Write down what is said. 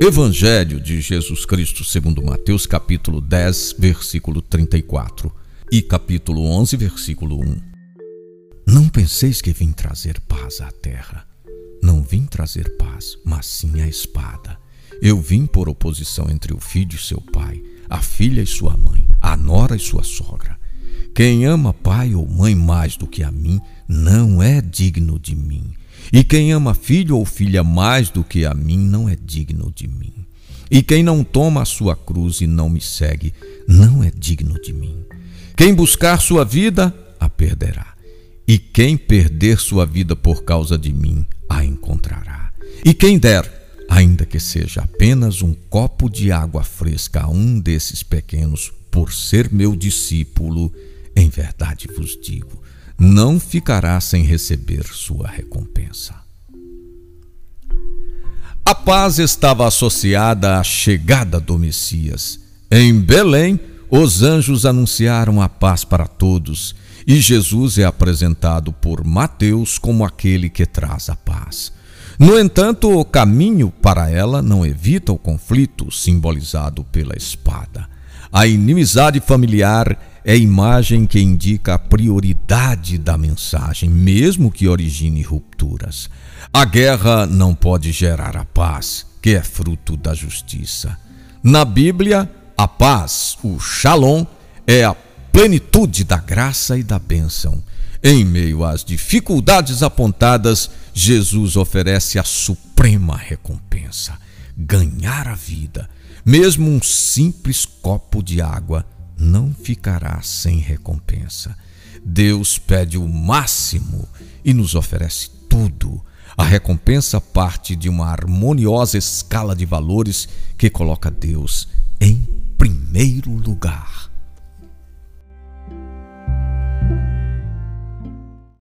Evangelho de Jesus Cristo segundo Mateus capítulo 10, versículo 34 e capítulo 11, versículo 1. Não penseis que vim trazer paz à terra. Não vim trazer paz, mas sim a espada. Eu vim por oposição entre o filho e seu pai, a filha e sua mãe, a nora e sua sogra. Quem ama pai ou mãe mais do que a mim, não é digno de mim. E quem ama filho ou filha mais do que a mim não é digno de mim. E quem não toma a sua cruz e não me segue, não é digno de mim. Quem buscar sua vida, a perderá. E quem perder sua vida por causa de mim, a encontrará. E quem der, ainda que seja apenas um copo de água fresca a um desses pequenos, por ser meu discípulo, em verdade vos digo, não ficará sem receber sua recompensa. A paz estava associada à chegada do Messias. Em Belém, os anjos anunciaram a paz para todos, e Jesus é apresentado por Mateus como aquele que traz a paz. No entanto, o caminho para ela não evita o conflito simbolizado pela espada. A inimizade familiar é imagem que indica a prioridade da mensagem, mesmo que origine rupturas. A guerra não pode gerar a paz, que é fruto da justiça. Na Bíblia, a paz, o shalom, é a plenitude da graça e da bênção. Em meio às dificuldades apontadas, Jesus oferece a suprema recompensa: ganhar a vida. Mesmo um simples copo de água não ficará sem recompensa. Deus pede o máximo e nos oferece tudo. A recompensa parte de uma harmoniosa escala de valores que coloca Deus em primeiro lugar.